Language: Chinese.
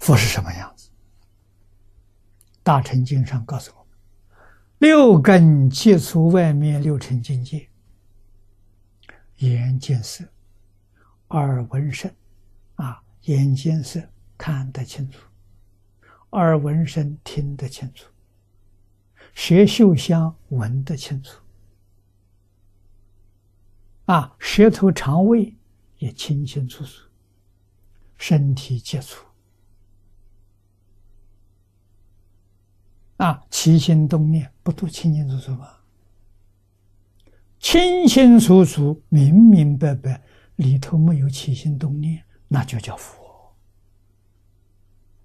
佛是什么样子？大乘经上告诉我们：六根接触外面六尘境界，眼见色，耳闻声，啊，眼见色看得清楚，耳闻声听得清楚，舌嗅香闻得清楚，啊，舌头肠胃也清清楚楚，身体接触。啊，起心动念不都清清楚楚吗？清清楚楚、明明白白，里头没有起心动念，那就叫佛。